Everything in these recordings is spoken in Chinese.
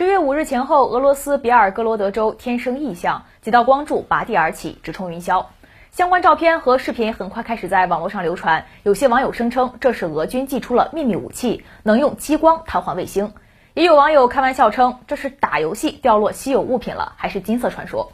十月五日前后，俄罗斯别尔哥罗德州天生异象，几道光柱拔地而起，直冲云霄。相关照片和视频很快开始在网络上流传。有些网友声称这是俄军寄出了秘密武器，能用激光瘫痪卫星。也有网友开玩笑称这是打游戏掉落稀有物品了，还是金色传说？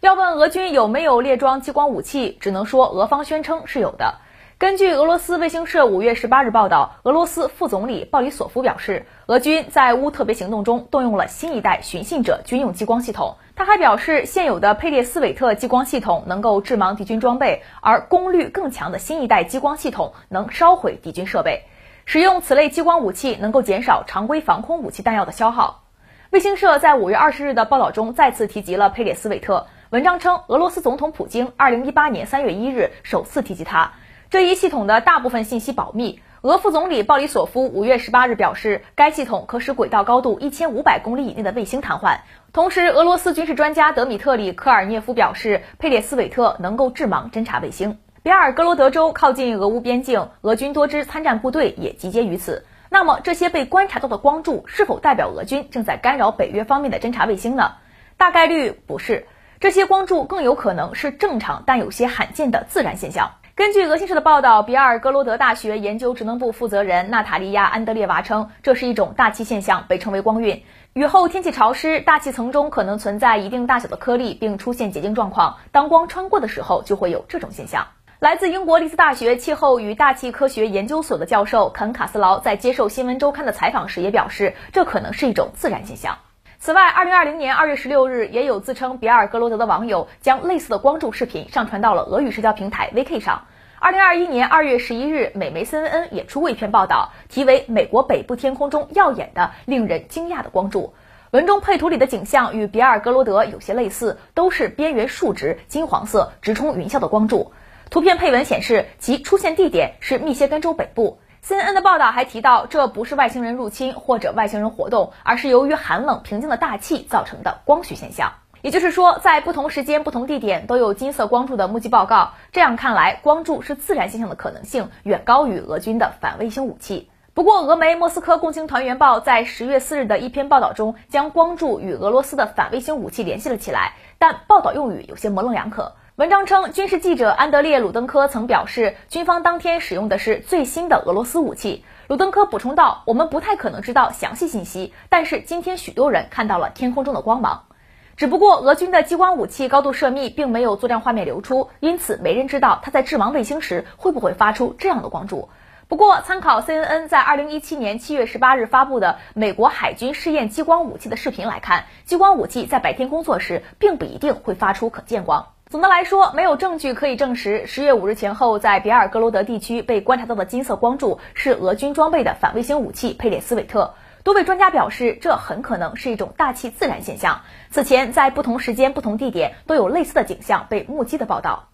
要问俄军有没有列装激光武器，只能说俄方宣称是有的。根据俄罗斯卫星社五月十八日报道，俄罗斯副总理鲍里索夫表示，俄军在乌特别行动中动用了新一代寻衅者军用激光系统。他还表示，现有的佩列斯韦特激光系统能够致盲敌军装备，而功率更强的新一代激光系统能烧毁敌军设备。使用此类激光武器能够减少常规防空武器弹药的消耗。卫星社在五月二十日的报道中再次提及了佩列斯韦特，文章称，俄罗斯总统普京二零一八年三月一日首次提及他。这一系统的大部分信息保密。俄副总理鲍里索夫五月十八日表示，该系统可使轨道高度一千五百公里以内的卫星瘫痪。同时，俄罗斯军事专家德米特里科尔涅夫表示，佩列斯韦特能够致盲侦察卫星。比尔格罗德州靠近俄乌边境，俄军多支参战部队也集结于此。那么，这些被观察到的光柱是否代表俄军正在干扰北约方面的侦察卫星呢？大概率不是，这些光柱更有可能是正常但有些罕见的自然现象。根据俄新社的报道，比尔格罗德大学研究职能部负责人娜塔莉亚·安德烈娃称，这是一种大气现象，被称为光晕。雨后天气潮湿，大气层中可能存在一定大小的颗粒，并出现结晶状况。当光穿过的时候，就会有这种现象。来自英国利兹大学气候与大气科学研究所的教授肯卡斯劳在接受《新闻周刊》的采访时也表示，这可能是一种自然现象。此外，二零二零年二月十六日，也有自称比尔格罗德的网友将类似的光柱视频上传到了俄语社交平台 VK 上。二零二一年二月十一日，美媒 CNN 也出过一篇报道，题为《美国北部天空中耀眼的、令人惊讶的光柱》。文中配图里的景象与比尔格罗德有些类似，都是边缘竖直、金黄色、直冲云霄的光柱。图片配文显示，其出现地点是密歇根州北部。CNN 的报道还提到，这不是外星人入侵或者外星人活动，而是由于寒冷平静的大气造成的光学现象。也就是说，在不同时间、不同地点都有金色光柱的目击报告。这样看来，光柱是自然现象的可能性远高于俄军的反卫星武器。不过，俄媒《莫斯科共青团员报》在十月四日的一篇报道中，将光柱与俄罗斯的反卫星武器联系了起来，但报道用语有些模棱两可。文章称，军事记者安德烈·鲁登科曾表示，军方当天使用的是最新的俄罗斯武器。鲁登科补充道：“我们不太可能知道详细信息，但是今天许多人看到了天空中的光芒。”只不过，俄军的激光武器高度涉密，并没有作战画面流出，因此没人知道它在致盲卫星时会不会发出这样的光柱。不过，参考 CNN 在2017年7月18日发布的美国海军试验激光武器的视频来看，激光武器在白天工作时，并不一定会发出可见光。总的来说，没有证据可以证实10月5日前后在比尔格罗德地区被观察到的金色光柱是俄军装备的反卫星武器佩列斯韦特。多位专家表示，这很可能是一种大气自然现象。此前，在不同时间、不同地点都有类似的景象被目击的报道。